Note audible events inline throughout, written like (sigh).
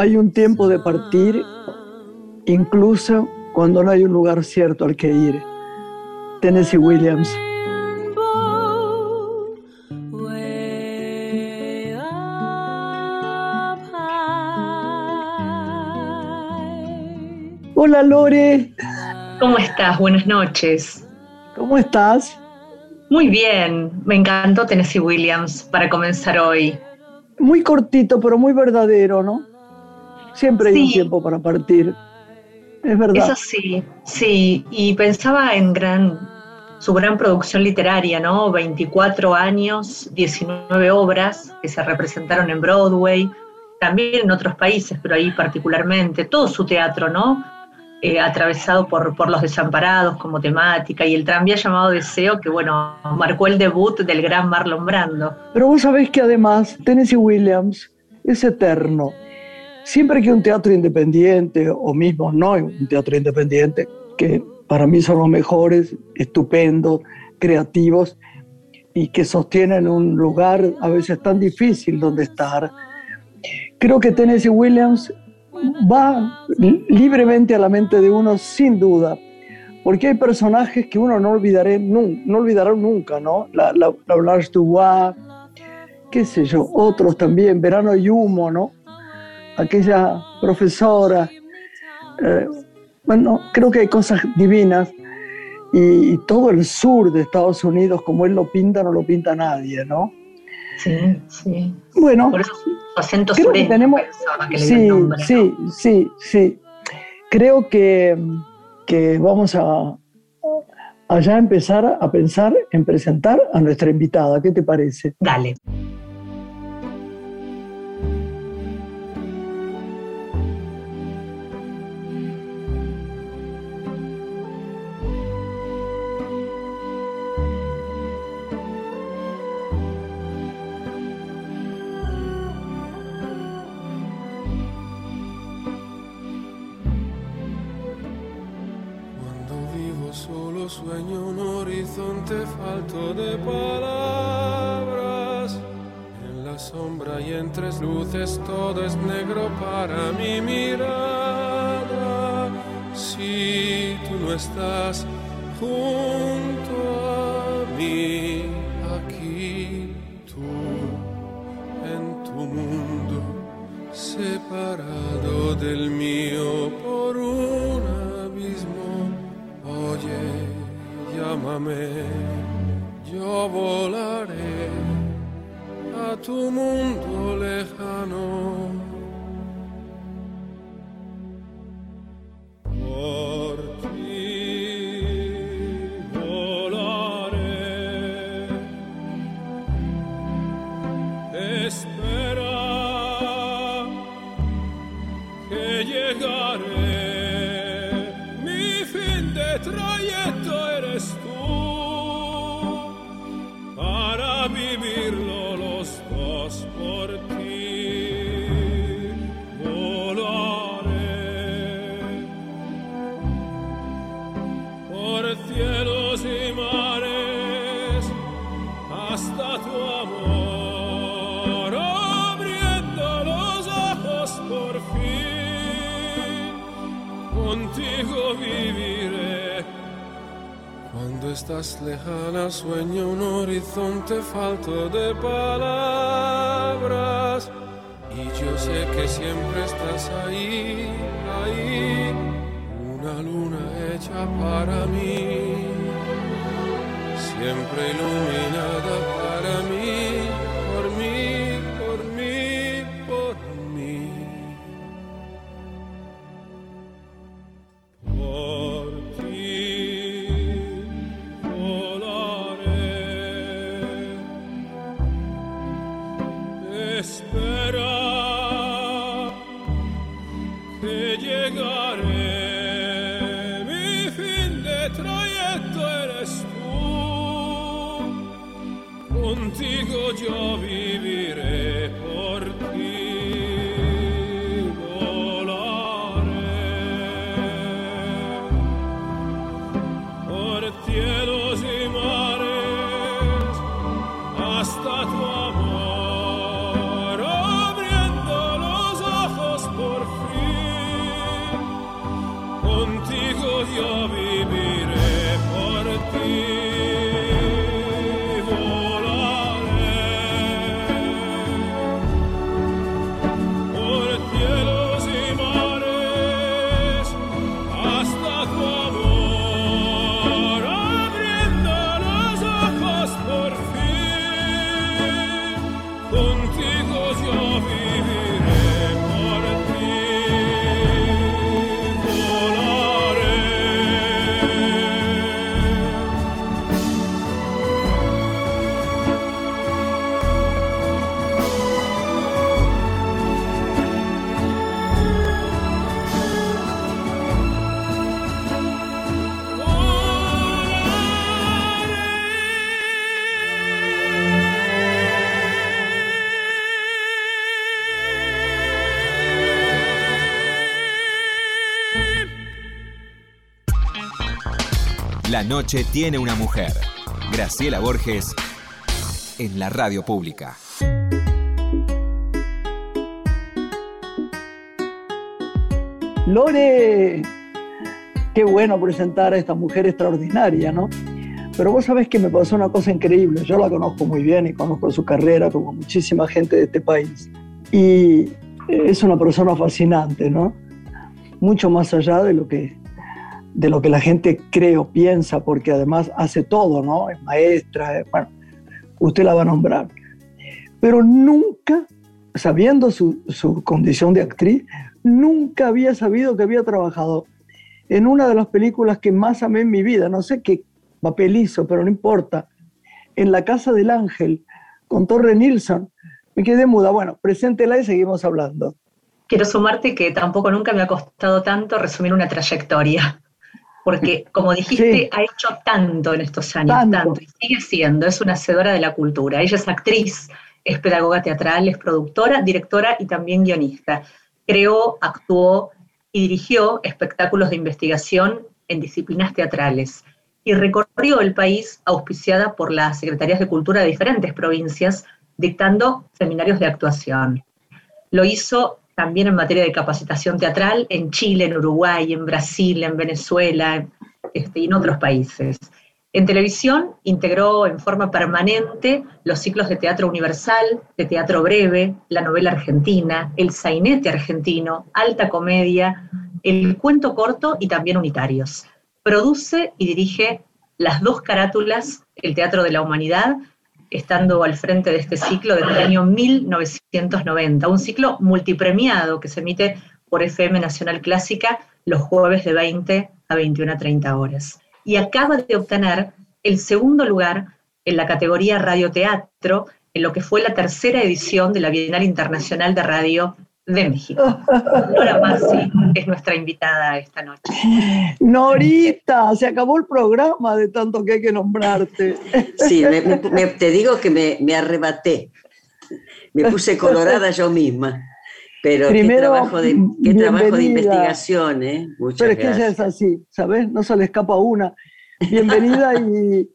hay un tiempo de partir, incluso cuando no hay un lugar cierto al que ir. Tennessee Williams. Hola Lore. ¿Cómo estás? Buenas noches. ¿Cómo estás? Muy bien, me encantó Tennessee Williams para comenzar hoy. Muy cortito, pero muy verdadero, ¿no? Siempre hay un tiempo para partir. Es verdad. Eso sí, sí. Y pensaba en gran, su gran producción literaria, ¿no? 24 años, 19 obras que se representaron en Broadway, también en otros países, pero ahí particularmente. Todo su teatro, ¿no? Eh, atravesado por, por los desamparados como temática y el tranvía llamado Deseo, que bueno, marcó el debut del gran Marlon Brando. Pero vos sabés que además Tennessee Williams es eterno. Siempre que un teatro independiente, o mismo no un teatro independiente, que para mí son los mejores, estupendos, creativos, y que sostienen un lugar a veces tan difícil donde estar, creo que Tennessee Williams va libremente a la mente de uno sin duda, porque hay personajes que uno no, olvidará nunca, ¿no? La Blanche Dubois, qué sé yo, otros también, Verano y Humo, ¿no? Aquella profesora. Eh, bueno, creo que hay cosas divinas y, y, todo el sur de Estados Unidos, como él lo pinta, no lo pinta nadie, ¿no? Sí, sí. Bueno, Por eso su acento creo que tenemos, que le sí, sí, sí, sí. Creo que, que vamos a, a ya empezar a pensar en presentar a nuestra invitada. ¿Qué te parece? Dale. faltă de pace. La noche tiene una mujer. Graciela Borges en la radio pública. Lore, qué bueno presentar a esta mujer extraordinaria, ¿no? Pero vos sabés que me pasó una cosa increíble. Yo la conozco muy bien y conozco su carrera como muchísima gente de este país. Y es una persona fascinante, ¿no? Mucho más allá de lo que, de lo que la gente cree o piensa, porque además hace todo, ¿no? Es maestra, bueno, usted la va a nombrar. Pero nunca, sabiendo su, su condición de actriz, nunca había sabido que había trabajado en una de las películas que más amé en mi vida. No sé qué papel hizo, pero no importa. En La Casa del Ángel, con Torre Nilsson. Me quedé muda. Bueno, preséntela y seguimos hablando. Quiero sumarte que tampoco nunca me ha costado tanto resumir una trayectoria. Porque, como dijiste, ha hecho tanto en estos años, tanto. y sigue siendo, es una hacedora de la cultura. Ella es actriz, es pedagoga teatral, es productora, directora y también guionista creó, actuó y dirigió espectáculos de investigación en disciplinas teatrales y recorrió el país auspiciada por las secretarías de cultura de diferentes provincias, dictando seminarios de actuación. Lo hizo también en materia de capacitación teatral en Chile, en Uruguay, en Brasil, en Venezuela este, y en otros países. En televisión integró en forma permanente los ciclos de teatro universal, de teatro breve, la novela argentina, el sainete argentino, alta comedia, el cuento corto y también unitarios. Produce y dirige las dos carátulas, el Teatro de la Humanidad, estando al frente de este ciclo desde el año 1990, un ciclo multipremiado que se emite por FM Nacional Clásica los jueves de 20 a 21 a 30 horas. Y acaba de obtener el segundo lugar en la categoría radioteatro en lo que fue la tercera edición de la Bienal Internacional de Radio de México. Nora Masi es nuestra invitada esta noche. Norita, se acabó el programa de tanto que hay que nombrarte. Sí, te digo que me, arrebaté. Me puse colorada yo misma. Pero Primero, qué trabajo de, qué trabajo de investigación, ¿eh? Muchas Pero es que ella es así, ¿sabes? No se le escapa una. Bienvenida y,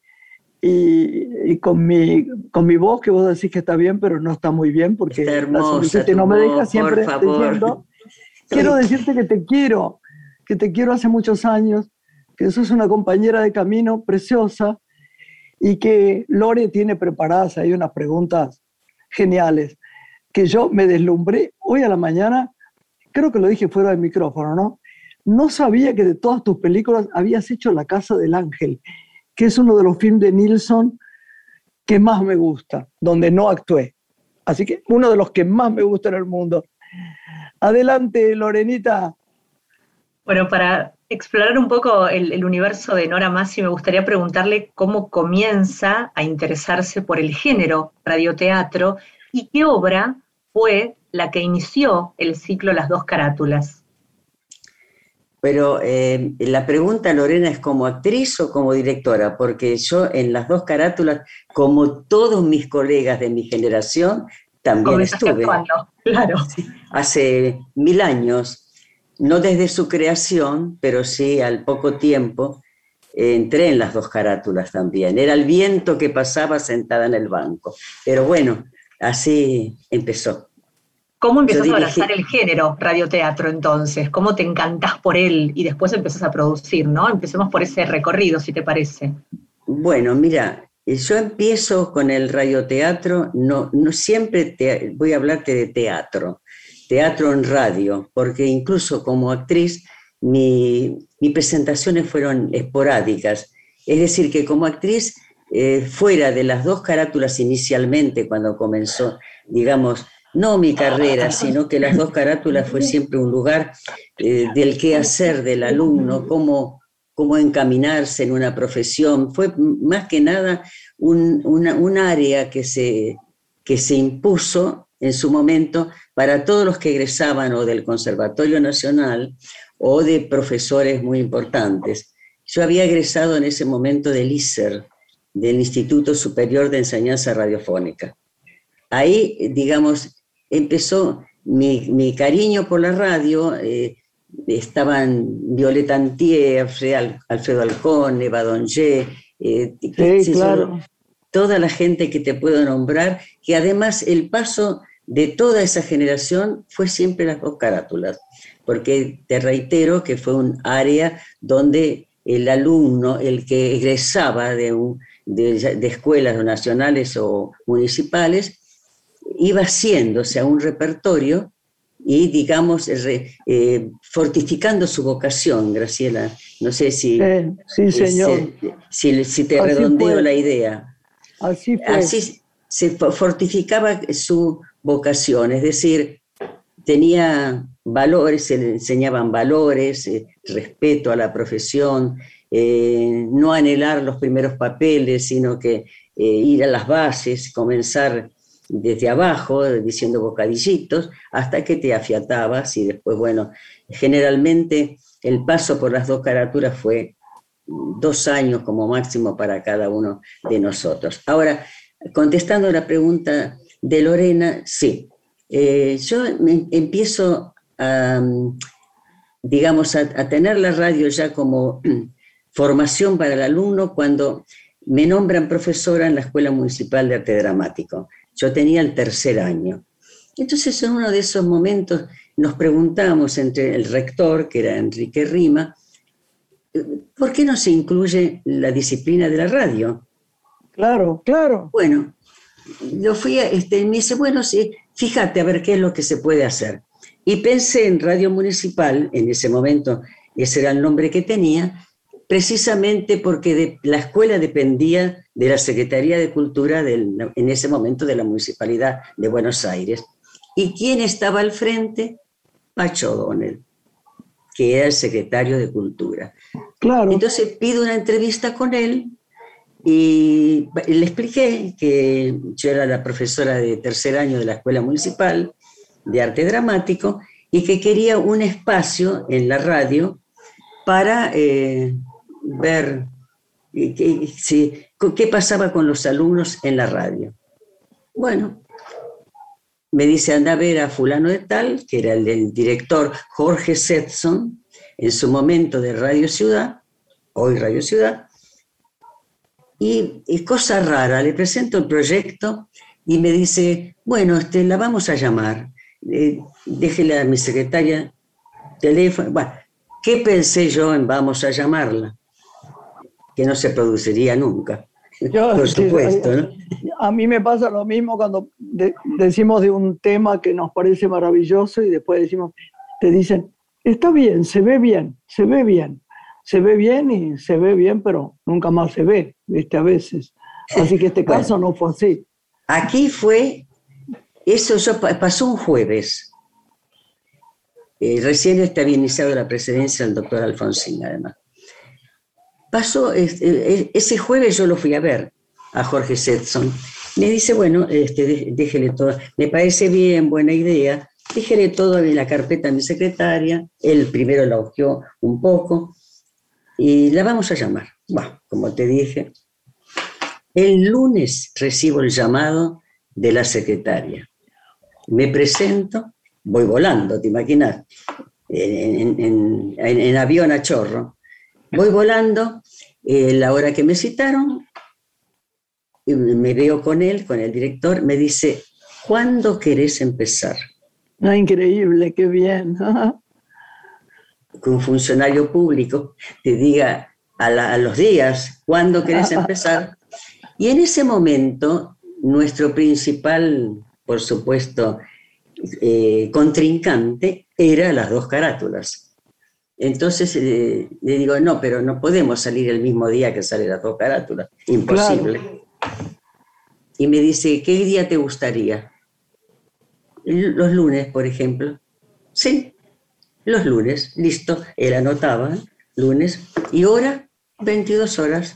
y, con, mi, con mi voz, que vos decís que está bien, pero no está muy bien, porque está hermosa la no me deja siempre diciendo. Quiero decirte que te quiero, que te quiero hace muchos años, que sos una compañera de camino preciosa y que Lore tiene preparadas ahí unas preguntas geniales que yo me deslumbré hoy a la mañana, creo que lo dije fuera del micrófono, ¿no? No sabía que de todas tus películas habías hecho La Casa del Ángel, que es uno de los films de Nilsson que más me gusta, donde no actué. Así que uno de los que más me gusta en el mundo. Adelante, Lorenita. Bueno, para explorar un poco el, el, universo de Nora Massi, me gustaría preguntarle cómo comienza a interesarse por el género radioteatro y qué obra fue la que inició el ciclo Las dos carátulas. Pero eh, la pregunta, Lorena, es como actriz o como directora, porque yo en las dos carátulas, como todos mis colegas de mi generación, también estuve. claro. Hace mil años, no desde su creación, pero sí al poco tiempo, entré en las dos carátulas también. Era el viento que pasaba sentada en el banco. Pero bueno, así empezó. ¿Cómo empezás a abrazar el género radioteatro entonces? ¿Cómo te encantás por él y después empezás a producir, no? Empecemos por ese recorrido, si te parece. Bueno, mira, yo empiezo con el radioteatro, no, no siempre voy a hablarte de teatro, teatro en radio, porque incluso como actriz mis presentaciones fueron esporádicas. Es decir, que como actriz, eh, fuera de las dos carátulas inicialmente, cuando comenzó, digamos, no mi carrera, sino que las dos carátulas fue siempre un lugar eh, del qué hacer del alumno, cómo, cómo encaminarse en una profesión. Fue más que nada un, área que se, que se impuso en su momento para todos los que egresaban o del Conservatorio Nacional o de profesores muy importantes. Yo había egresado en ese momento del ISER, del Instituto Superior de Enseñanza Radiofónica. Ahí, digamos, empezó mi, cariño por la radio, eh, estaban Violeta Antier, Alfredo Alcón, Eva Donge, eh, sí, claro. toda la gente que te puedo nombrar, que además el paso de toda esa generación fue siempre las dos carátulas, porque te reitero que fue un área donde el alumno, el que egresaba de, de, escuelas nacionales o municipales, iba haciéndose a un repertorio y, digamos, eh, fortificando su vocación, Graciela. No sé si, sí, señor. si, te redondeo la idea. Así fue. Así se fortificaba su vocación, es decir, tenía valores, se le enseñaban valores, eh, respeto a la profesión, eh, no anhelar los primeros papeles, sino que ir a las bases, comenzar desde abajo, diciendo bocadillitos, hasta que te afiatabas y después, bueno, generalmente el paso por las dos caraturas fue dos años como máximo para cada uno de nosotros. Ahora, contestando la pregunta de Lorena, sí, eh, yo empiezo a, digamos, a tener la radio ya como (clears throat) formación para el alumno cuando me nombran profesora en la Escuela Municipal de Arte Dramático. Yo tenía el tercer año. Entonces, en uno de esos momentos nos preguntamos entre el rector, que era Enrique Rima, ¿por qué no se incluye la disciplina de la radio? Claro, claro. Bueno, yo fui a, este, me dice, bueno, sí, fíjate a ver qué es lo que se puede hacer. Y pensé en Radio Municipal, en ese momento ese era el nombre que tenía, precisamente porque la escuela dependía de la Secretaría de Cultura en ese momento de la Municipalidad de Buenos Aires. ¿Y quién estaba al frente? Pacho O'Donnell, que era el secretario de Cultura. Claro. Entonces pido una entrevista con él y le expliqué que yo era la profesora de tercer año de la Escuela Municipal de Arte Dramático y que quería un espacio en la radio para eh, ver qué, pasaba con los alumnos en la radio. Bueno, me dice, anda a ver a fulano de tal, que era el, director Jorge Setson, en su momento de Radio Ciudad, hoy Radio Ciudad, y cosa rara, le presento el proyecto y me dice, bueno, este, la vamos a llamar, eh, déjele a mi secretaria teléfono. Bueno, ¿qué pensé yo en vamos a llamarla? Que no se produciría nunca. (laughs) Por supuesto, ¿no? A mí me pasa lo mismo cuando decimos de un tema que nos parece maravilloso y después decimos, te dicen, está bien, se ve bien, se ve bien, se ve bien y se ve bien, pero nunca más se ve, ¿viste? A veces. Así que este (laughs) caso no fue así. Aquí fue, eso pasó un jueves. Eh, recién está bien iniciado la presidencia del doctor Alfonsín, además. Pasó, este, ese jueves yo lo fui a ver a Jorge Setson. Me dice, bueno, este, déjele todo, me parece bien, buena idea, déjele todo en la carpeta a mi secretaria, él primero la ojeó un poco y la vamos a llamar. Bueno, como te dije, el lunes recibo el llamado de la secretaria. Me presento, voy volando, ¿te imaginas? En, en avión a chorro. Voy volando, eh, la hora que me citaron, me veo con él, con el director, me dice, ¿cuándo querés empezar? Ah, increíble, qué bien. (laughs) que un funcionario público te diga a, los días, ¿cuándo querés (laughs) empezar? Y en ese momento, nuestro principal, por supuesto, eh, contrincante era las dos carátulas. Entonces eh, le digo, no, pero no podemos salir el mismo día que sale la dos carátulas. Imposible. Y me dice, ¿qué día te gustaría? Los lunes, por ejemplo. Sí, los lunes. Listo. Él anotaba, lunes. Y hora, 22 horas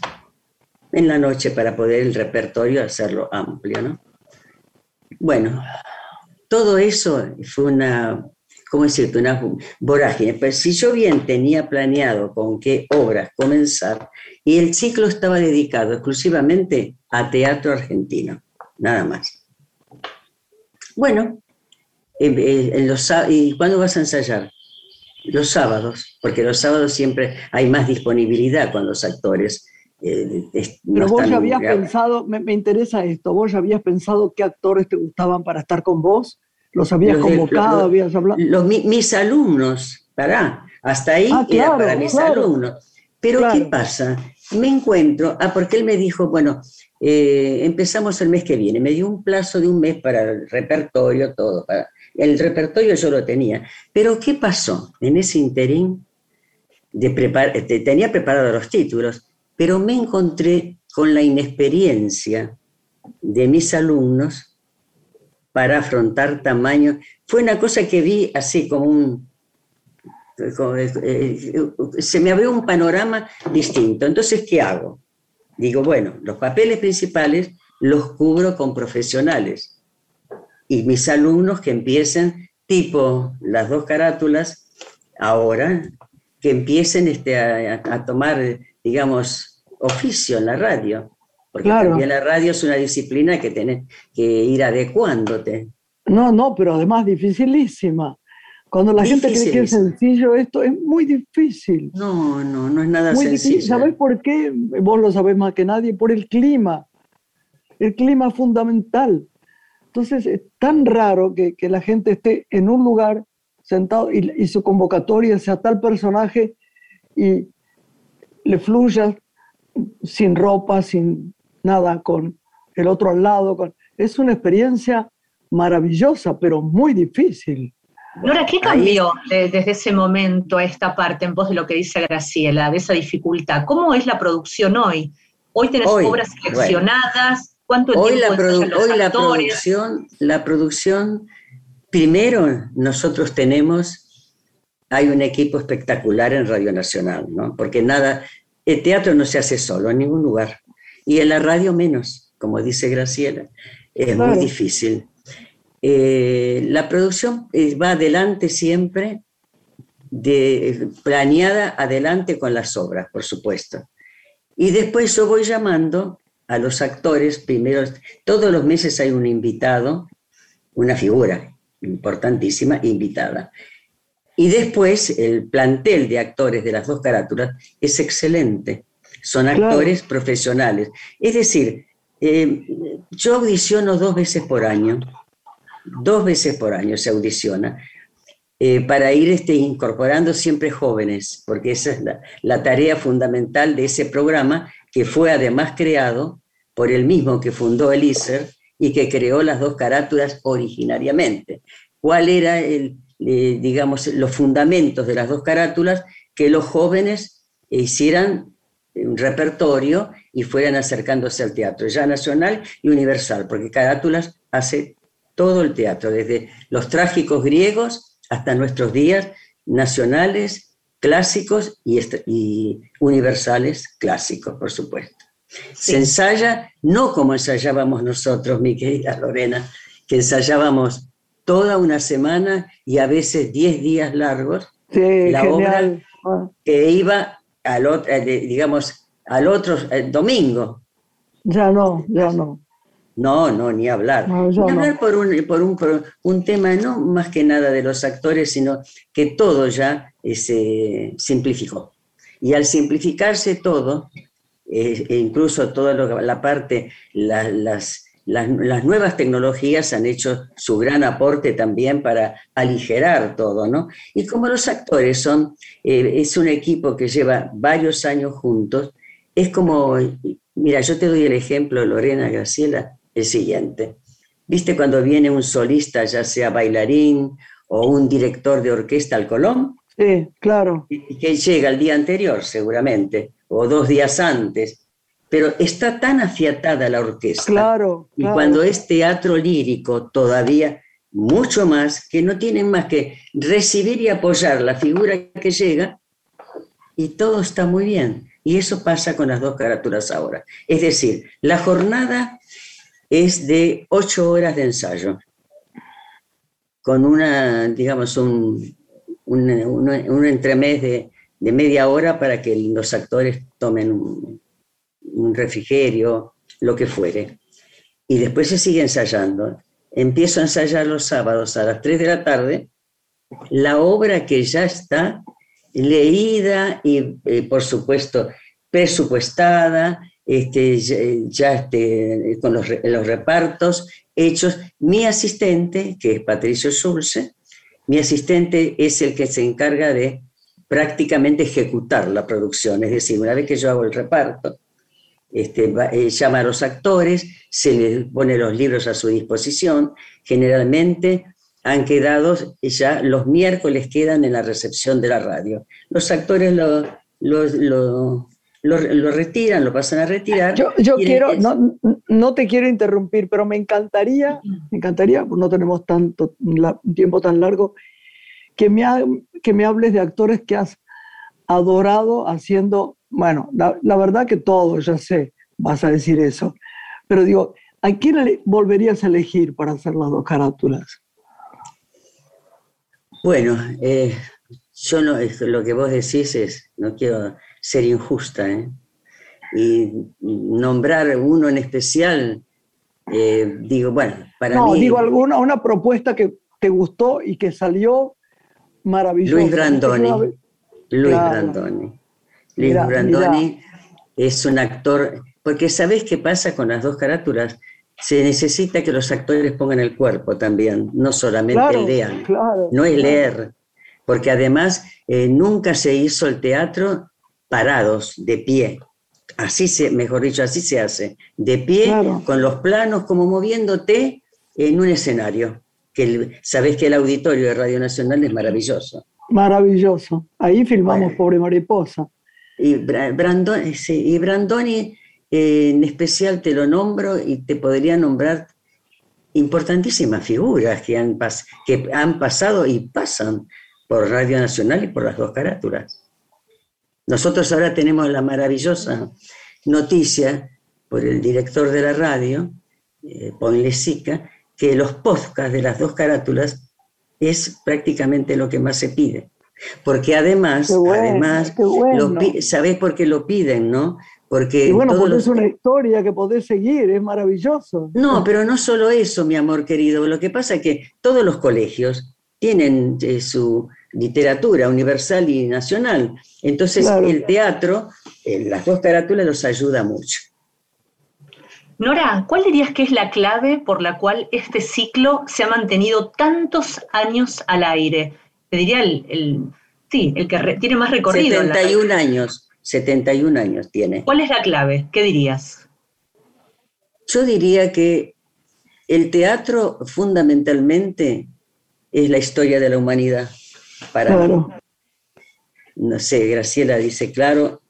en la noche para poder el repertorio hacerlo amplio, ¿no? Bueno, todo eso fue una ¿cómo decirte? Una vorágine. Pero si yo bien tenía planeado con qué obras comenzar, y el ciclo estaba dedicado exclusivamente a teatro argentino, nada más. Bueno, ¿y cuándo vas a ensayar? Los sábados, porque los sábados siempre hay más disponibilidad con los actores. Eh, Pero vos ya habías pensado, me, interesa esto, vos ya habías pensado qué actores te gustaban para estar con vos, los habías convocado, habías hablado. mis alumnos, para, hasta ahí ah, era para mis alumnos. Pero ¿qué pasa? Me encuentro, ah, porque él me dijo, bueno, eh, empezamos el mes que viene, me dio un plazo de un mes para el repertorio, todo, para, el repertorio yo lo tenía. Pero ¿qué pasó? En ese interín de tenía preparados los títulos, pero me encontré con la inexperiencia de mis alumnos para afrontar tamaño. Fue una cosa que vi así como un... Eh, se me abrió un panorama distinto. Entonces, ¿qué hago? Digo, bueno, los papeles principales los cubro con profesionales y mis alumnos que empiecen tipo las dos carátulas ahora, que empiecen este, a, tomar, digamos, oficio en la radio. Porque también la radio es una disciplina que tienes que ir adecuándote. No, no, pero además dificilísima. Cuando la gente cree que es sencillo esto, es muy difícil. No, no, no es nada muy sencillo. Difícil. ¿Sabés por qué? Vos lo sabés más que nadie, por el clima. El clima es fundamental. Entonces es tan raro que, la gente esté en un lugar sentado y, su convocatoria sea tal personaje y le fluya sin ropa, sin nada, con el otro al lado. Es una experiencia maravillosa, pero muy difícil. Nora, ¿qué cambió desde ese momento a esta parte en pos de lo que dice Graciela, de esa dificultad? ¿Cómo es la producción hoy? Hoy tenés obras seleccionadas, hoy la, hoy la producción, la producción, primero nosotros tenemos, hay un equipo espectacular en Radio Nacional, ¿no? Porque nada, el teatro no se hace solo en ningún lugar. Y en la radio menos, como dice Graciela, es muy difícil. Eh, la producción eh, va adelante siempre, de, planeada adelante con las obras, por supuesto. Y después yo voy llamando a los actores, primero, todos los meses hay un invitado, una figura importantísima, invitada. Y después el plantel de actores de las dos carátulas es excelente. Son actores profesionales. Es decir, eh, yo audiciono dos veces por año, dos veces por año se audiciona, eh, para ir este, incorporando siempre jóvenes, porque esa es la, la, tarea fundamental de ese programa que fue además creado por el mismo que fundó el ISER y que creó las dos carátulas originariamente. ¿Cuál era el, eh, digamos, los fundamentos de las dos carátulas? Que los jóvenes hicieran un repertorio y fueran acercándose al teatro, ya nacional y universal, porque Carátulas hace todo el teatro, desde los trágicos griegos hasta nuestros días, nacionales, clásicos y, y universales clásicos, por supuesto. Se ensaya no como ensayábamos nosotros, mi querida Lorena, que ensayábamos toda una semana y a veces diez días largos, la obra que iba al otro, eh, digamos, al otro eh, domingo. Ya no, ya no. No, no, ni hablar. ni hablar por, un, por, un, por, un, tema no más que nada de los actores, sino que todo ya eh, se simplificó. Y al simplificarse todo, eh, e incluso toda la parte, las, las, nuevas tecnologías han hecho su gran aporte también para aligerar todo, ¿no? Y como los actores son, eh, es un equipo que lleva varios años juntos, es como, mira, yo te doy el ejemplo, Lorena Graciela, el siguiente. ¿Viste cuando viene un solista, ya sea bailarín o un director de orquesta al Colón? Sí, claro. Y que llega el día anterior, seguramente o dos días antes, pero está tan afiatada la orquesta. Claro, Y cuando es teatro lírico, todavía mucho más, que no tienen más que recibir y apoyar la figura que llega, y todo está muy bien. Y eso pasa con las dos carátulas ahora. Es decir, la jornada es de ocho horas de ensayo, con una, digamos, un, un, un entremés de de media hora para que los actores tomen un, refrigerio, lo que fuere. Y después se sigue ensayando. Empiezo a ensayar los sábados a las 3 de la tarde la obra que ya está leída y, eh, por supuesto, presupuestada, este, ya este, con los, los, repartos hechos. Mi asistente, que es Patricio Schulze, mi asistente es el que se encarga de prácticamente ejecutar la producción, es decir, una vez que yo hago el reparto, este, eh, llama a los actores, se les pone los libros a su disposición, generalmente han quedado, ya los miércoles quedan en la recepción de la radio. Los actores lo, lo, retiran, lo pasan a retirar. Yo, quiero, no, no, te quiero interrumpir, pero me encantaría, me encantaría, no tenemos tanto tiempo tan largo, que me, que me hables de actores que has adorado haciendo, bueno, la, verdad que todo, ya sé, vas a decir eso, pero digo, ¿a quién volverías a elegir para hacer las dos carátulas? Bueno, eh, yo no, lo que vos decís es, no quiero ser injusta, ¿eh? y nombrar uno en especial, eh, digo, bueno, para no, digo alguna, una propuesta que te gustó y que salió maravilloso. Luis Brandoni. Luis Brandoni. Luis Brandoni es un actor, porque ¿sabés qué pasa con las dos carátulas? Se necesita que los actores pongan el cuerpo también, no solamente lean. no es leer, porque además eh, nunca se hizo el teatro parados, de pie. Así se, mejor dicho, así se hace, de pie, con los planos como moviéndote en un escenario que sabés que el auditorio de Radio Nacional es maravilloso. Maravilloso. Ahí filmamos Pobre Mariposa. Y, Brandoni, y Brandoni eh, en especial te lo nombro y te podría nombrar importantísimas figuras que han, que han pasado y pasan por Radio Nacional y por las dos carátulas. Nosotros ahora tenemos la maravillosa noticia por el director de la radio, eh, Ponlesica, que los podcasts de las dos carátulas es prácticamente lo que más se pide. Porque además, además ¿sabés por qué lo piden, no? Porque bueno, porque es una historia que podés seguir, es maravilloso. No, pero no solo eso, mi amor querido. Lo que pasa es que todos los colegios tienen eh, su literatura universal y nacional. Entonces, el teatro, en las dos carátulas, los ayuda mucho. Nora, ¿cuál dirías que es la clave por la cual este ciclo se ha mantenido tantos años al aire? Te diría el, sí, el que tiene más recorrido. 71 años, 71 años tiene. ¿Cuál es la clave? ¿Qué dirías? Yo diría que el teatro fundamentalmente es la historia de la humanidad. Para claro. No sé, Graciela dice, claro,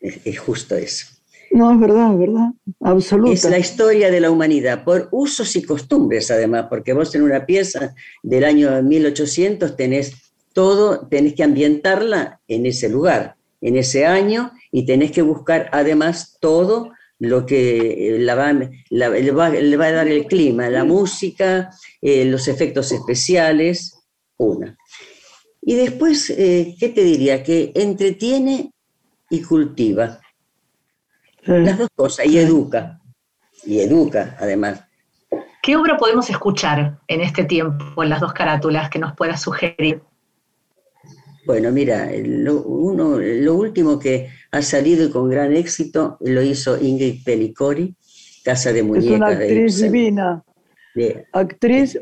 es justo eso. No, es verdad, es verdad, absoluta. Es la historia de la humanidad, por usos y costumbres además, porque vos en una pieza del año 1800 tenés todo, tenés que ambientarla en ese lugar, en ese año, y tenés que buscar además todo lo que la va, le va a dar el clima, la música, eh, los efectos especiales, una. Y después, eh, ¿qué te diría? Que entretiene y cultiva. Las dos cosas, y educa, y educa además. ¿Qué obra podemos escuchar en este tiempo, en las dos carátulas, que nos pueda sugerir? Bueno, mira, lo, uno, lo último que ha salido con gran éxito lo hizo Ingrid Pellicori, Casa de Muñecas. Es una actriz divina, actriz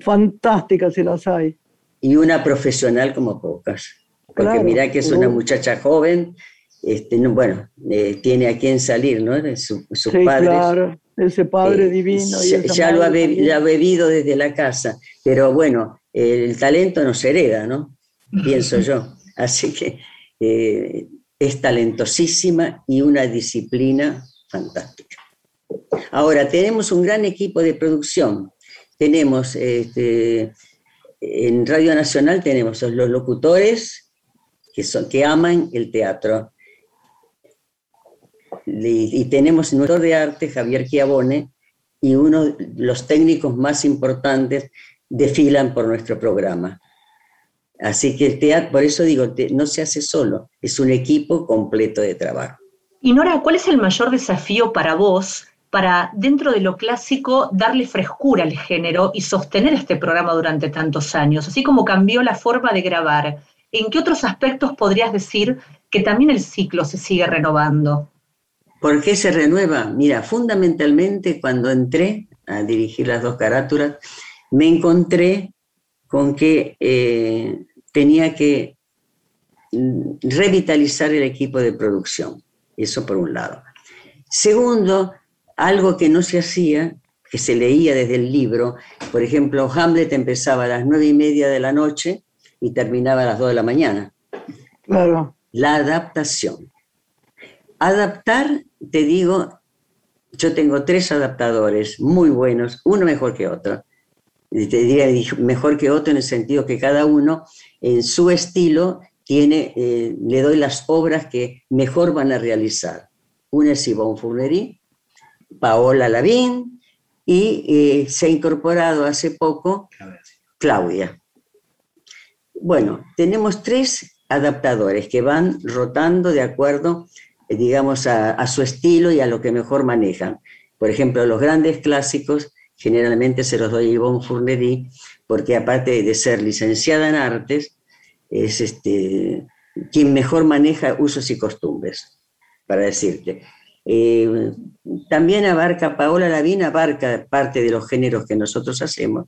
fantástica si las hay. Y una profesional como pocas. Porque mira que es una muchacha joven, este, bueno, eh, tiene a quien salir, ¿no? Su, sus sí, Claro, ese padre eh, divino. ya, lo ha, bebido desde la casa, pero bueno, el talento no se hereda, ¿no? Pienso (laughs) yo. Así que eh, es talentosísima y una disciplina fantástica. Ahora, tenemos un gran equipo de producción. Tenemos, este, en Radio Nacional tenemos los locutores que, son, que aman el teatro y, tenemos nuestro de arte, Javier Chiavone, y uno de los técnicos más importantes desfilan por nuestro programa. Así que el teatro, por eso digo, no se hace solo, es un equipo completo de trabajo. Y Nora, ¿cuál es el mayor desafío para vos para, dentro de lo clásico, darle frescura al género y sostener este programa durante tantos años, así como cambió la forma de grabar. ¿En qué otros aspectos podrías decir que también el ciclo se sigue renovando? ¿Por qué se renueva? Mira, fundamentalmente cuando entré a dirigir las dos carátulas, me encontré con que eh, tenía que mm, revitalizar el equipo de producción. Eso por un lado. Segundo, algo que no se hacía, que se leía desde el libro, por ejemplo, Hamlet empezaba a las nueve y media de la noche y terminaba a las dos de la mañana. Claro. La adaptación. Adaptar, te digo, yo tengo tres adaptadores muy buenos, uno mejor que otro. Te diría mejor que otro en el sentido que cada uno en su estilo tiene, eh, le doy las obras que mejor van a realizar. Una es Yvonne Fournery, Paola Lavín y eh, se ha incorporado hace poco Claudia. Bueno, tenemos tres adaptadores que van rotando de acuerdo, digamos, a, su estilo y a lo que mejor manejan. Por ejemplo, los grandes clásicos generalmente se los doy a Yvonne porque aparte de ser licenciada en artes, es este, quien mejor maneja usos y costumbres, para decirte. Eh, también abarca, Paola Lavín abarca parte de los géneros que nosotros hacemos,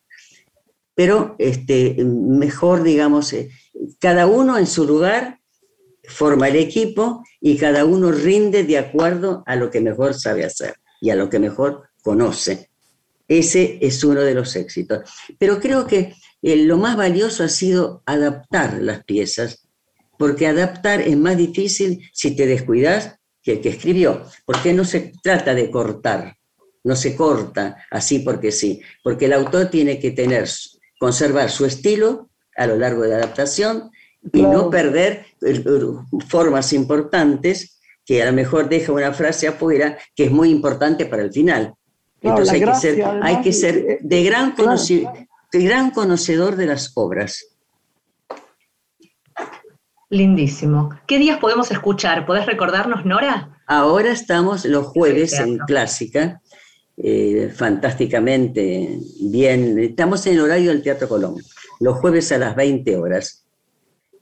pero este, mejor, digamos, eh, cada uno en su lugar forma el equipo y cada uno rinde de acuerdo a lo que mejor sabe hacer y a lo que mejor conoce. Ese es uno de los éxitos. Pero creo que eh, lo más valioso ha sido adaptar las piezas, porque adaptar es más difícil si te descuidas que el que escribió, porque no se trata de cortar, no se corta así porque sí, porque el autor tiene que tener, conservar su estilo a lo largo de la adaptación y no perder formas importantes que a lo mejor deja una frase afuera que es muy importante para el final. Entonces hay, que ser, hay que ser de gran, de gran conocedor de las obras. Lindísimo. ¿Qué días podemos escuchar? ¿Podés recordarnos, Nora? Ahora estamos los jueves en Clásica, eh, fantásticamente bien. Estamos en el horario del Teatro Colón, los jueves a las 20 horas.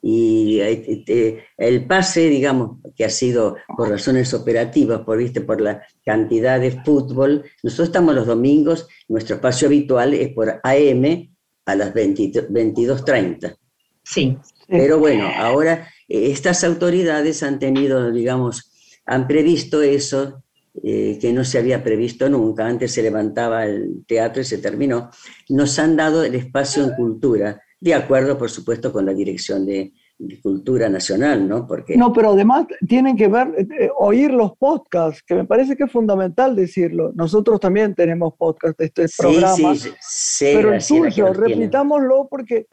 Y eh, eh, el pase, digamos, que ha sido por razones operativas, por, ¿viste? por la cantidad de fútbol, nosotros estamos los domingos, nuestro espacio habitual es por AM a las 22.30. Sí. Pero bueno, ahora eh, estas autoridades han tenido, digamos, han previsto eso eh, que no se había previsto nunca. Antes se levantaba el teatro y se terminó. Nos han dado el espacio en cultura, de acuerdo, por supuesto, con la dirección de, cultura nacional, ¿no? Porque no, pero además tienen que ver, eh, oír los podcasts, que me parece que es fundamental decirlo. Nosotros también tenemos podcast de este programa, sí, sí, pero el tuyo, repitámoslo porque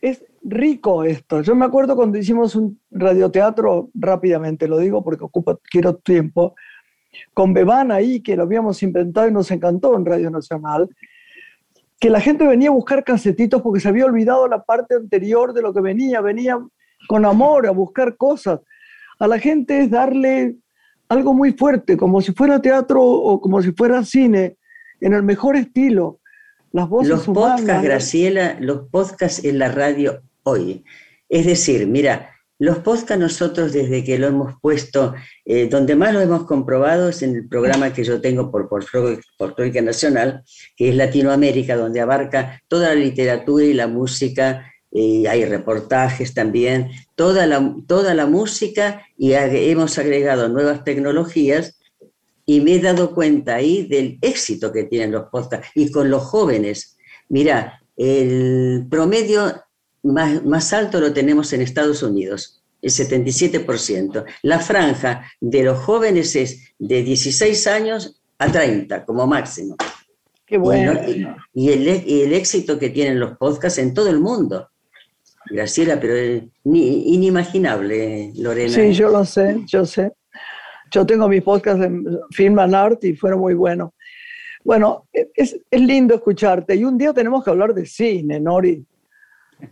es rico esto. Yo me acuerdo cuando hicimos un radioteatro, rápidamente lo digo porque ocupa, quiero tiempo, con Bebán ahí, que lo habíamos inventado y nos encantó en Radio Nacional, que la gente venía a buscar casetitos porque se había olvidado la parte anterior de lo que venía, venía con amor a buscar cosas. A la gente es darle algo muy fuerte, como si fuera teatro o como si fuera cine, en el mejor estilo. Las voces los podcasts, Graciela, los podcasts en la radio hoy. Es decir, mira, los podcasts nosotros desde que lo hemos puesto, eh, donde más lo hemos comprobado es en el programa que yo tengo por Portuguesa Nacional, que es Latinoamérica, donde abarca toda la literatura y la música, y hay reportajes también, toda la, toda la música y hemos agregado nuevas tecnologías y me he dado cuenta ahí del éxito que tienen los podcasts y con los jóvenes. Mira, el promedio más, alto lo tenemos en Estados Unidos, el 77%. La franja de los jóvenes es de 16 años a 30 como máximo. Qué bueno. y, el, éxito que tienen los podcasts en todo el mundo. Graciela, pero es inimaginable, Lorena. Sí, yo lo sé, yo sé. Yo tengo mis podcasts en Film and Art y fueron muy buenos. Bueno, es, es lindo escucharte y un día tenemos que hablar de cine, Nori.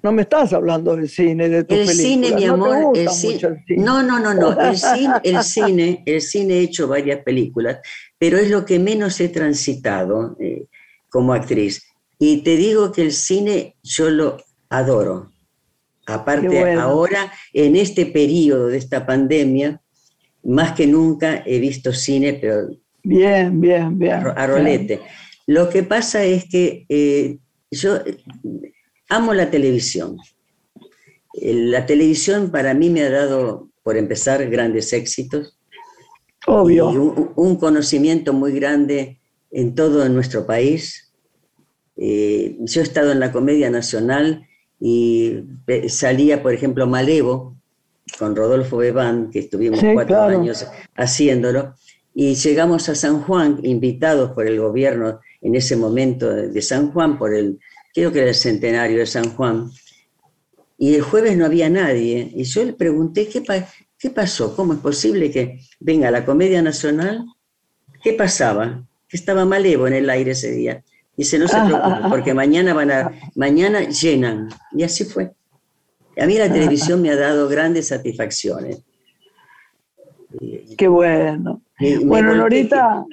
No me estás hablando del cine, de tu El cine, mi no amor, el cine, no, no, no, no, el cine, (laughs) el cine, el cine he hecho varias películas, pero es lo que menos he transitado eh, como actriz. Y te digo que el cine yo lo adoro. Aparte, ahora, en este periodo de esta pandemia, más que nunca he visto cine, pero... Bien, bien, bien. A rolete. Lo que pasa es que eh, yo amo la televisión. La televisión para mí me ha dado, por empezar, grandes éxitos. Obvio. Y un, conocimiento muy grande en todo nuestro país. Eh, yo he estado en la Comedia Nacional y salía, por ejemplo, Malevo, con Rodolfo Bebán, que estuvimos cuatro años haciéndolo, y llegamos a San Juan, invitados por el gobierno en ese momento de San Juan, por el, creo que era el centenario de San Juan, y el jueves no había nadie, y yo le pregunté, ¿qué, qué pasó? ¿Cómo es posible que venga la Comedia Nacional? ¿Qué pasaba? Que estaba Malevo en el aire ese día. Dice, no se preocupe, (laughs) porque mañana van a, mañana llenan. Y así fue. A mí la televisión me ha dado grandes satisfacciones. Qué bueno. bueno, Norita,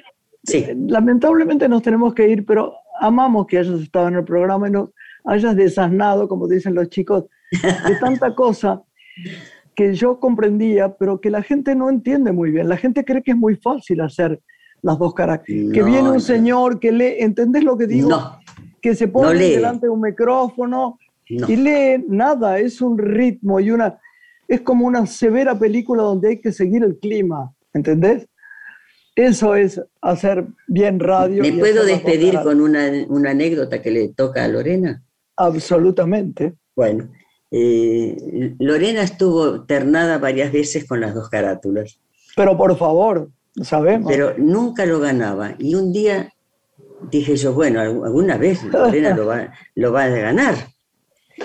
lamentablemente nos tenemos que ir, pero amamos que hayas estado en el programa y nos hayas desasnado, como dicen los chicos, de (laughs) tanta cosa que yo comprendía, pero que la gente no entiende muy bien. La gente cree que es muy fácil hacer las dos caras. que viene un señor que lee, ¿entendés lo que digo? Que se pone delante de un micrófono y lee nada, es un ritmo y una... Es como una severa película donde hay que seguir el clima, ¿entendés? Eso es hacer bien radio. ¿Me puedo despedir con una, una, anécdota que le toca a Lorena? Absolutamente. Bueno, eh, Lorena estuvo ternada varias veces con las dos carátulas. Pero por favor, sabemos. Pero nunca lo ganaba. Y un día dije yo, bueno, alguna vez Lorena lo va, lo va a ganar.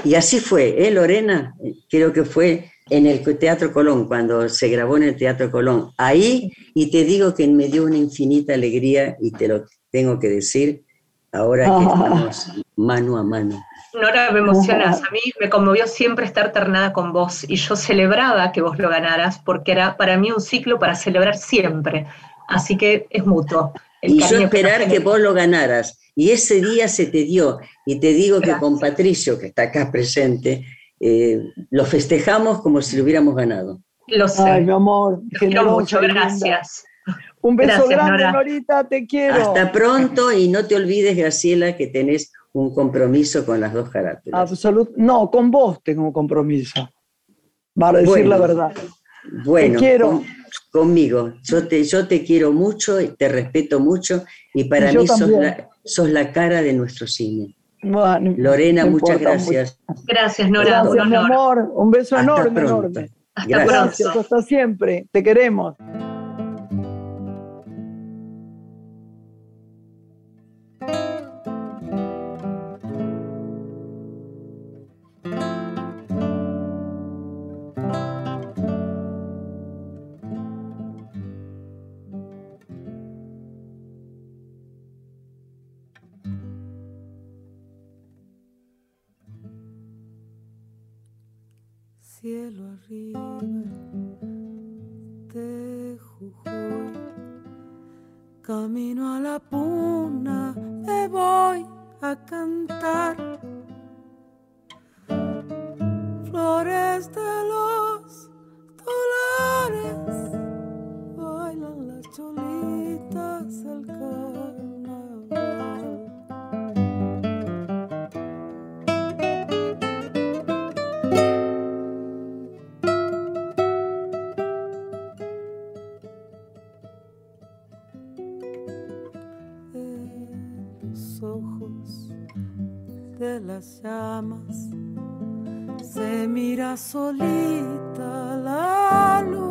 Y así fue, ¿eh, Lorena? Creo que fue en el Teatro Colón, cuando se grabó en el Teatro Colón. Ahí, y te digo que me dio una infinita alegría, y te lo tengo que decir, ahora que (laughs) estamos mano a mano. Nora, me emocionas. A mí me conmovió siempre estar ternada con vos y yo celebraba que vos lo ganaras porque era para mí un ciclo para celebrar siempre. Así que es mutuo. y yo esperar que, vos lo ganaras. Y ese día se te dio. Y te digo que con Patricio, que está acá presente, eh, lo festejamos como si lo hubiéramos ganado. Lo sé. Ay, mi amor. quiero mucho, gracias. Un beso grande, Norita, te quiero. Hasta pronto y no te olvides, Graciela, que tenés un compromiso con las dos caracteres. Absolut no, con vos tengo un compromiso, para decir la verdad. Bueno, te quiero. conmigo, yo te, yo te quiero mucho y te respeto mucho y para mí sos la, cara de nuestro cine. Lorena, muchas gracias. Gracias, Nora. Gracias, un amor. Un beso enorme, enorme. Hasta gracias. Hasta siempre. Te queremos. Arriba de Jujuy. Camino a la puna, me voy a cantar. Flores de los dólares, bailan las cholitas de las llamas. Se mira solita la luna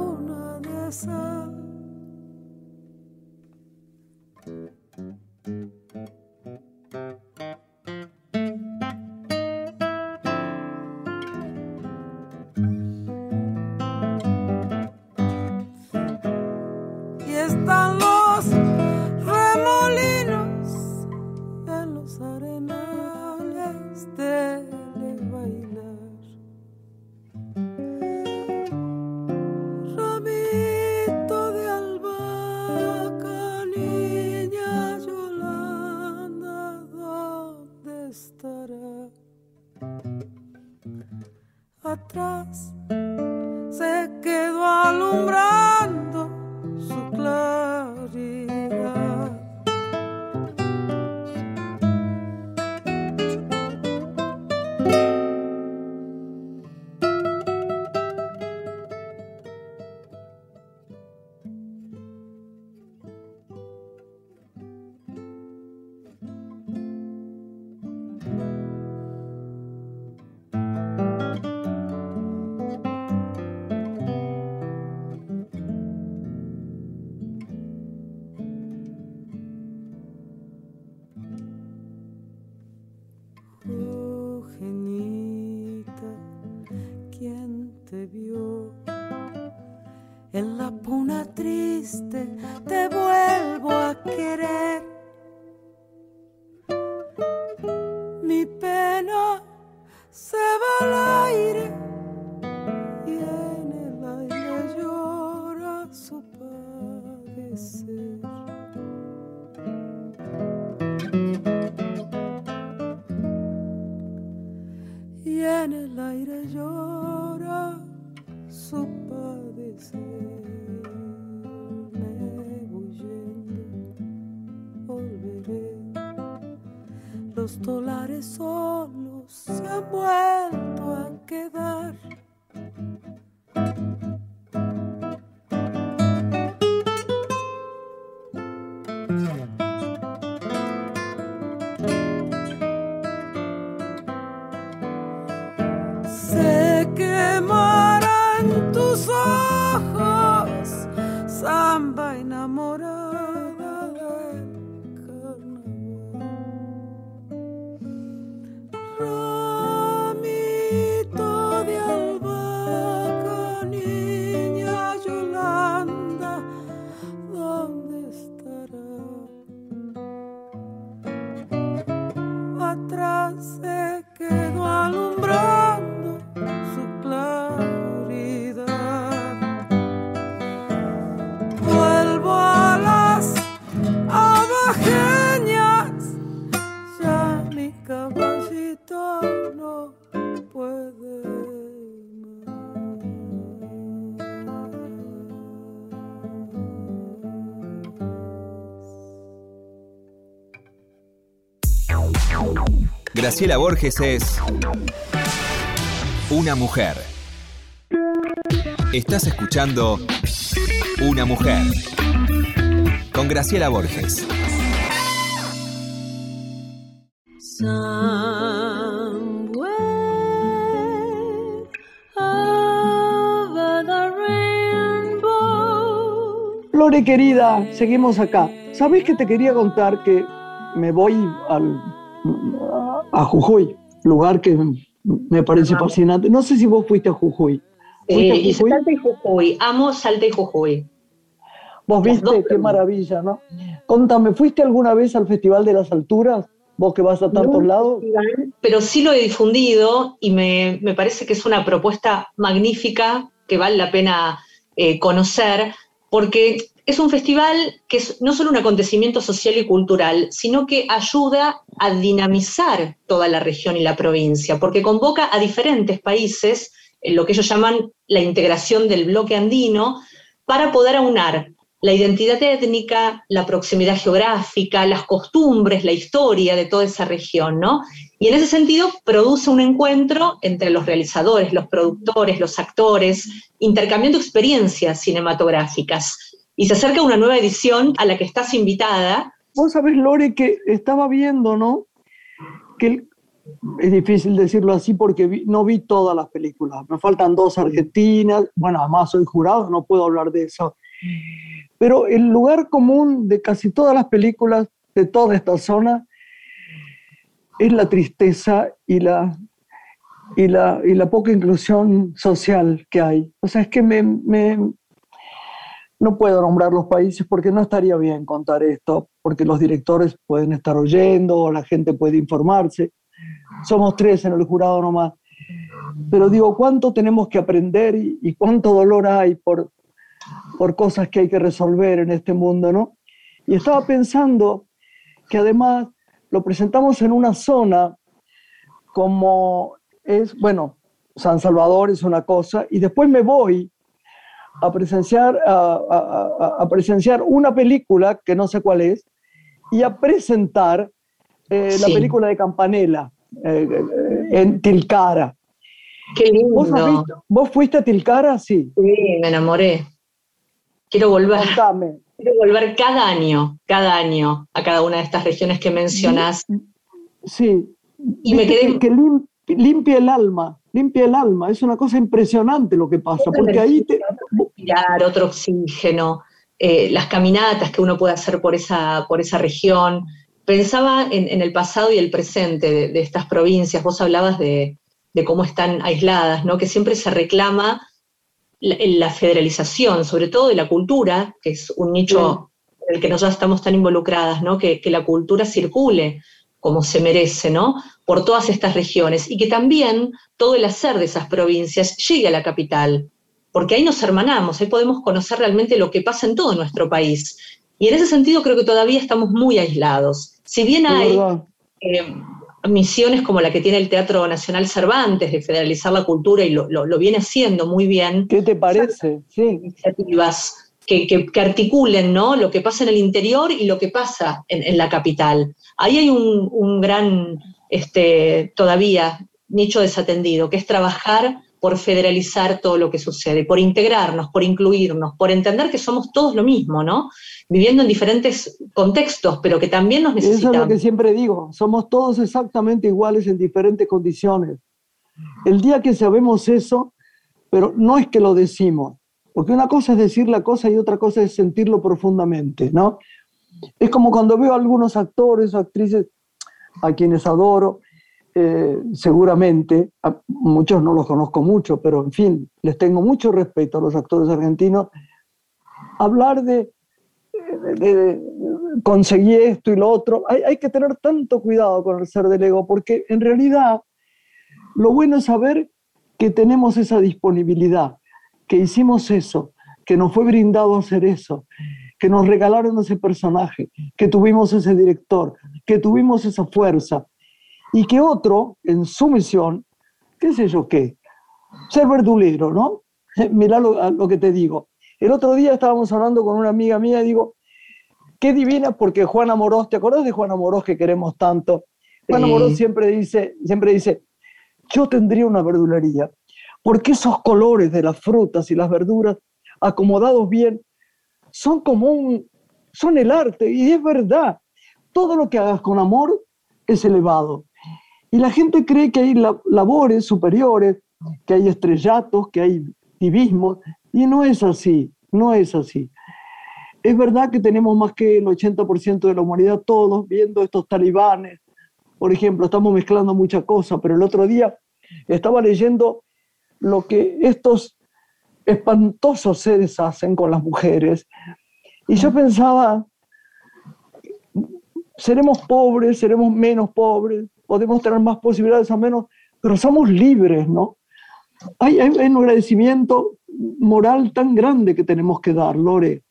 En la puna triste te vuelvo a querer. Mi pena se va al aire y en el aire llora su padecer. y en el aire llora Los dólares solos se han vuelto a quedar. Graciela Borges es una mujer. Estás escuchando Una mujer con Graciela Borges. Lore querida, seguimos acá. ¿Sabés que te quería contar que me voy al, a Jujuy, lugar que me parece Ajá. fascinante? No sé si vos fuiste a Jujuy. ¿Fuiste a Eh, Jujuy? Salta y Jujuy, amo Salta y Jujuy. Vos las viste, qué maravilla, ¿no? Contame, ¿fuiste alguna vez al Festival de las Alturas? Vos que vas a tantos No, lados. Pero sí lo he difundido y me, me parece que es una propuesta magnífica que vale la pena eh, conocer, porque es un festival que es no solo un acontecimiento social y cultural, sino que ayuda a dinamizar toda la región y la provincia, porque convoca a diferentes países, en lo que ellos llaman la integración del bloque andino, para poder aunar la identidad étnica, la proximidad geográfica, las costumbres, la historia de toda esa región, ¿no? Y en ese sentido produce un encuentro entre los realizadores, los productores, los actores, intercambiando experiencias cinematográficas. Y se acerca una nueva edición a la que estás invitada. Vos sabés, Lore, que estaba viendo, ¿no? Que es difícil decirlo así porque no vi todas las películas. Me faltan dos argentinas. Bueno, además soy jurado, no puedo hablar de eso. Pero el lugar común de casi todas las películas de toda esta zona es la tristeza y la, y la, y la poca inclusión social que hay. O sea, es que me- no puedo nombrar los países porque no estaría bien contar esto, porque los directores pueden estar oyendo, o la gente puede informarse. Somos tres en el jurado nomás. Pero digo, ¿cuánto tenemos que aprender y, y cuánto dolor hay por, por cosas que hay que resolver en este mundo, ¿no? Y estaba pensando que además lo presentamos en una zona como es, bueno, San Salvador es una cosa, y después me voy a presenciar, a, presenciar una película, que no sé cuál es, y a presentar eh, la película de Campanella eh, eh, en Tilcara. Qué lindo. ¿Vos, fuiste a Tilcara? Sí. Sí, me enamoré. Quiero volver. Quiero volver cada año, cada año, a cada una de estas regiones que mencionas. Sí. Y me quedé. Que, limpia el alma, limpia el alma. Es una cosa impresionante lo que pasa, porque ahí te. Otro oxígeno, eh, las caminatas que uno puede hacer por esa, por esa región. Pensaba en, el pasado y el presente de, estas provincias. Vos hablabas de, de, cómo están aisladas, ¿no? Que siempre se reclama la, federalización, sobre todo de la cultura, que es un nicho en el que nosotros estamos tan involucradas, ¿no? Que, que la cultura circule como se merece, ¿no? Por todas estas regiones y que también todo el hacer de esas provincias llegue a la capital, porque ahí nos hermanamos, ahí podemos conocer realmente lo que pasa en todo nuestro país. Y en ese sentido creo que todavía estamos muy aislados. Si bien hay eh, misiones como la que tiene el Teatro Nacional Cervantes de federalizar la cultura y lo, viene haciendo muy bien. ¿Qué te parece? Sí. Iniciativas que, articulen ¿no? lo que pasa en el interior y lo que pasa en, la capital. Ahí hay un, gran, este, todavía, nicho desatendido, que es trabajar por federalizar todo lo que sucede, por integrarnos, por incluirnos, por entender que somos todos lo mismo, ¿no? Viviendo en diferentes contextos, pero que también nos necesitamos. Eso es lo que siempre digo, somos todos exactamente iguales en diferentes condiciones. El día que sabemos eso, pero no es que lo decimos, porque una cosa es decir la cosa y otra cosa es sentirlo profundamente, ¿no? Es como cuando veo a algunos actores o actrices a quienes adoro, eh, seguramente, muchos no los conozco mucho, pero en fin, les tengo mucho respeto a los actores argentinos, hablar de, de, conseguí esto y lo otro, hay, hay, que tener tanto cuidado con el ser del ego, porque en realidad lo bueno es saber que tenemos esa disponibilidad que hicimos eso, que nos fue brindado hacer eso, que nos regalaron ese personaje, que tuvimos ese director, que tuvimos esa fuerza, y que otro, en su misión, qué sé yo qué, ser verdulero, ¿no? (laughs) Mirá lo, que te digo. El otro día estábamos hablando con una amiga mía y digo, qué divina, porque Juana Morós, ¿te acordás de Juana Morós que queremos tanto? Juana Morós siempre dice, siempre dice, yo tendría una verdulería porque esos colores de las frutas y las verduras acomodados bien son como un, son el arte y es verdad. Todo lo que hagas con amor es elevado. Y la gente cree que hay labores superiores, que hay estrellatos, que hay divismos, y no es así, no es así. Es verdad que tenemos más que el 80% de la humanidad todos viendo estos talibanes. Por ejemplo, estamos mezclando muchas cosas, pero el otro día estaba leyendo lo que estos espantosos seres hacen con las mujeres. Y yo pensaba, seremos pobres, seremos menos pobres, podemos tener más posibilidades o menos, pero somos libres, ¿no? Hay, hay, un agradecimiento moral tan grande que tenemos que dar, Lore.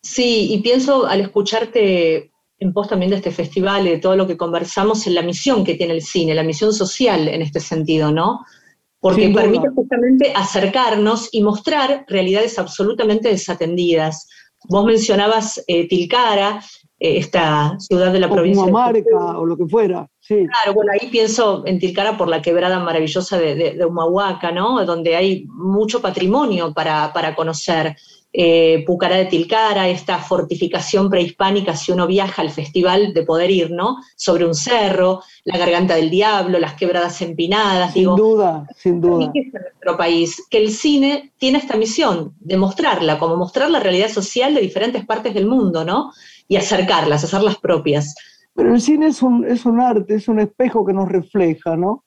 Sí, y pienso al escucharte en pos también de este festival y de todo lo que conversamos en la misión que tiene el cine, la misión social en este sentido, ¿no? porque permite justamente acercarnos y mostrar realidades absolutamente desatendidas. Vos mencionabas eh, Tilcara, eh, esta ciudad de la provincia. Marca o lo que fuera, sí. Claro, bueno, ahí pienso en Tilcara por la quebrada maravillosa de, de, Humahuaca, ¿no? Donde hay mucho patrimonio para, para conocer eh, Pucará de Tilcara, esta fortificación prehispánica, si uno viaja al festival, de poder ir, ¿no? Sobre un cerro, la garganta del diablo, las quebradas empinadas. Sin duda, sin duda. En nuestro país, que el cine tiene esta misión de mostrarla, como mostrar la realidad social de diferentes partes del mundo, ¿no? Y acercarlas, hacerlas propias. Pero el cine es un, es un arte, es un espejo que nos refleja, ¿no?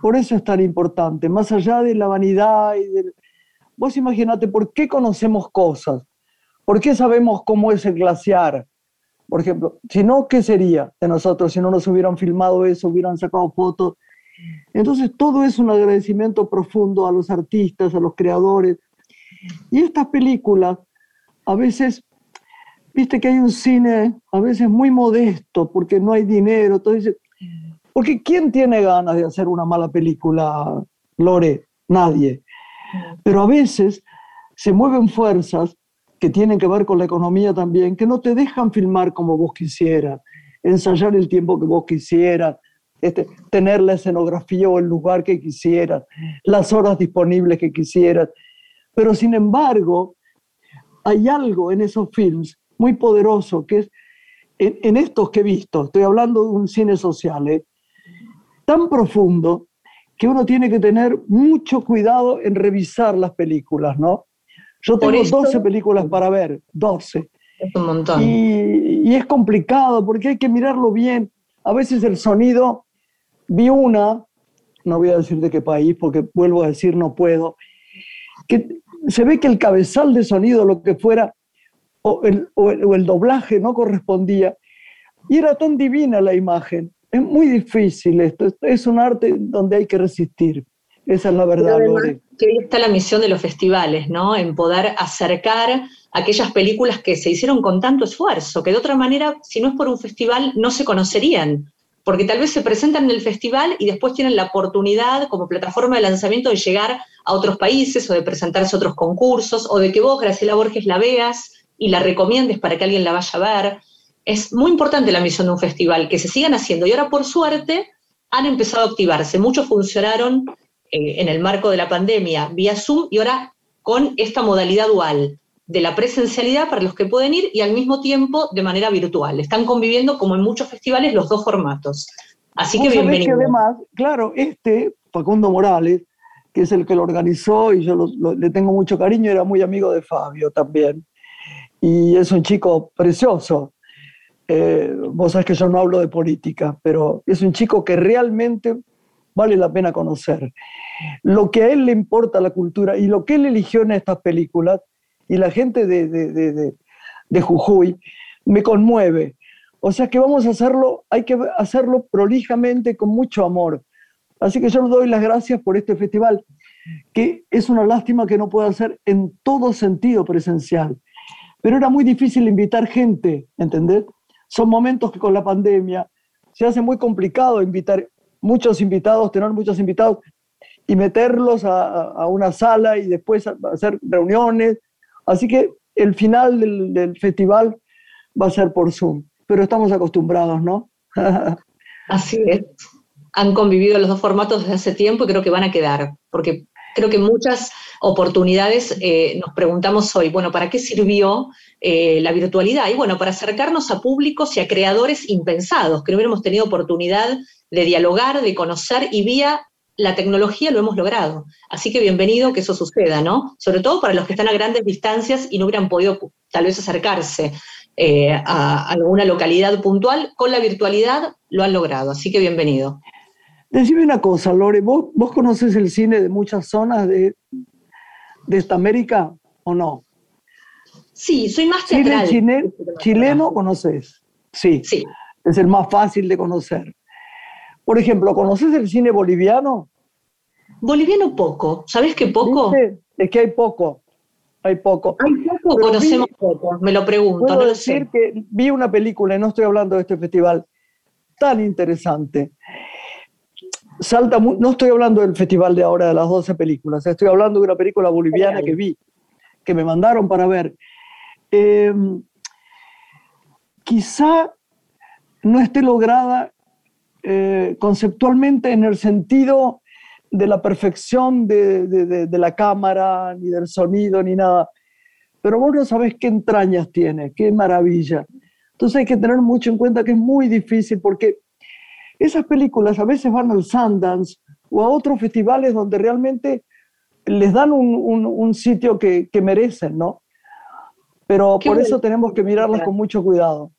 Por eso es tan importante, más allá de la vanidad y del Vos imaginate por qué conocemos cosas, por qué sabemos cómo es el glaciar. Por ejemplo, si no, ¿qué sería de nosotros si no nos hubieran filmado eso, hubieran sacado fotos? Entonces, todo es un agradecimiento profundo a los artistas, a los creadores. Y estas películas a veces viste que hay un cine a veces muy modesto porque no hay dinero. Entonces, porque ¿quién tiene ganas de hacer una mala película, Lore? Nadie. Pero a veces se mueven fuerzas que tienen que ver con la economía también, que no te dejan filmar como vos quisieras, ensayar el tiempo que vos quisieras, este, tener la escenografía o el lugar que quisieras, las horas disponibles que quisieras. Pero sin embargo, hay algo en esos films muy poderoso que es en, estos que he visto, estoy hablando de un cine social, ¿eh? tan profundo que uno tiene que tener mucho cuidado en revisar las películas, ¿no? Yo tengo 12 películas para ver, 12. Es un montón. Y, y, es complicado porque hay que mirarlo bien. A veces el sonido, vi una, no voy a decir de qué país porque vuelvo a decir no puedo, que se ve que el cabezal de sonido, lo que fuera, o el, o el, doblaje no correspondía. Y era tan divina la imagen. Es muy difícil esto. Es un arte donde hay que resistir. Esa es la verdad, Lore. Que ahí está la misión de los festivales, ¿no? En poder acercar aquellas películas que se hicieron con tanto esfuerzo, que de otra manera, si no es por un festival, no se conocerían. Porque tal vez se presentan en el festival y después tienen la oportunidad como plataforma de lanzamiento de llegar a otros países o de presentarse a otros concursos o de que vos, Graciela Borges, la veas y la recomiendes para que alguien la vaya a ver. Es muy importante la misión de un festival, que se sigan haciendo. Y ahora, por suerte, han empezado a activarse. Muchos funcionaron eh, en el marco de la pandemia vía Zoom y ahora con esta modalidad dual de la presencialidad para los que pueden ir y al mismo tiempo de manera virtual. Están conviviendo, como en muchos festivales, los dos formatos. Así que bienvenido. Que además, claro, este, Facundo Morales, que es el que lo organizó y yo le tengo mucho cariño, era muy amigo de Fabio también. Y es un chico precioso. Eh, vos sabés que yo no hablo de política, pero es un chico que realmente vale la pena conocer. Lo que a él le importa la cultura y lo que él eligió en estas películas, y la gente de, de, de, de Jujuy, me conmueve. O sea que vamos a hacerlo, hay que hacerlo prolijamente, con mucho amor. Así que yo les doy las gracias por este festival, que es una lástima que no pueda ser en todo sentido presencial. Pero era muy difícil invitar gente, ¿entendés? Son momentos que con la pandemia se hace muy complicado invitar muchos invitados, tener muchos invitados y meterlos a, una sala y después hacer reuniones. Así que el final del, del festival va a ser por Zoom, pero estamos acostumbrados, ¿no? (laughs) Así es han convivido los dos formatos desde hace tiempo y creo que van a quedar, porque creo que muchas oportunidades eh, nos preguntamos hoy, bueno, ¿para qué sirvió eh, la virtualidad? Y bueno, para acercarnos a públicos y a creadores impensados, que no hubiéramos tenido oportunidad de dialogar, de conocer y vía la tecnología lo hemos logrado. Así que bienvenido que eso suceda, ¿no? Sobre todo para los que están a grandes distancias y no hubieran podido tal vez acercarse eh, a alguna localidad puntual, con la virtualidad lo han logrado. Así que bienvenido. Decime una cosa, Lore, ¿vos, vos conoces el cine de muchas zonas de, de esta América o no? Sí, soy más teatral. ¿Cine chileno conoces? Sí, sí. Es el más fácil de conocer. Por ejemplo, ¿conoces el cine boliviano? Boliviano poco. ¿Sabes qué poco? Es que hay poco. Hay poco. Hay poco, conocemos poco. Me lo pregunto. Puedo decir que vi una película, y no estoy hablando de este festival, tan interesante salta, no estoy hablando del festival de ahora de las 12 películas, estoy hablando de una película boliviana que vi, que me mandaron para ver. Em, quizá no esté lograda eh, conceptualmente en el sentido de la perfección de, de, la cámara, ni del sonido, ni nada. Pero vos no sabés qué entrañas tiene, qué maravilla. Entonces hay que tener mucho en cuenta que es muy difícil porque esas películas a veces van al Sundance o a otros festivales donde realmente les dan un, sitio que, merecen, ¿no? Pero por eso tenemos que mirarlas con mucho cuidado.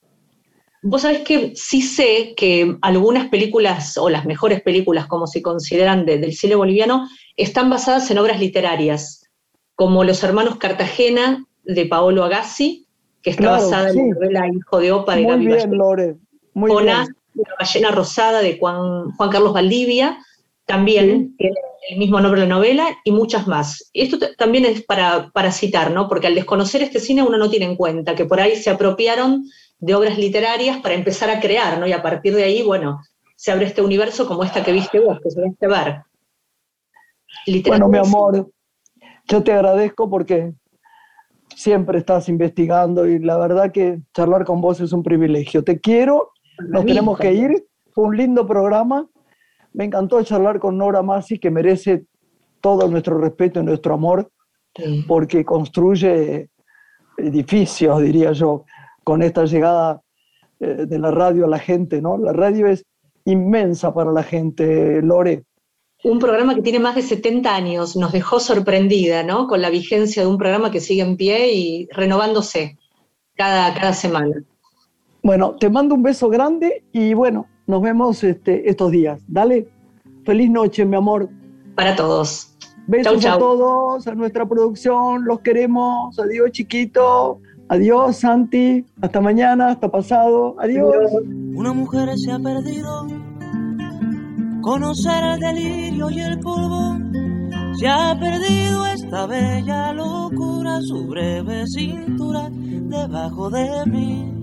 Vos sabés que sí sé que algunas películas, o las mejores películas, como se consideran del cine boliviano, están basadas en obras literarias, como Los Hermanos Cartagena de Paolo Agassi, que está basada en la novela Hijo de Opa de Muy bien, Lore. Muy bien la ballena rosada de Juan, Juan Carlos Valdivia, también tiene el mismo nombre de la novela y muchas más. Esto también es para, para citar, ¿no? Porque al desconocer este cine uno no tiene en cuenta que por ahí se apropiaron de obras literarias para empezar a crear, ¿no? Y a partir de ahí, bueno, se abre este universo como esta que viste vos, que se este bar. Bueno, mi amor, yo te agradezco porque siempre estás investigando y la verdad que charlar con vos es un privilegio. Te quiero, nos tenemos que ir, fue un lindo programa. Me encantó charlar con Nora Masi, que merece todo nuestro respeto y nuestro amor, porque construye edificios, diría yo con esta llegada eh, de la radio a la gente, ¿no? La radio es inmensa para la gente, Lore. Un programa que tiene más de 70 años nos dejó sorprendida, ¿no? Con la vigencia de un programa que sigue en pie y renovándose cada, cada semana. Bueno, te mando un beso grande y bueno, nos vemos este, estos días. Dale, feliz noche, mi amor. Para todos. Besos a todos, a nuestra producción, los queremos. Adiós, chiquito. Adiós, Santi. Hasta mañana, hasta pasado. Adiós. Una mujer se ha perdido. Conocer el delirio y el polvo. Se ha perdido esta bella locura, su breve cintura debajo de mí.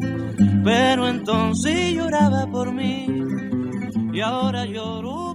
Pero entonces lloraba por mí y ahora lloro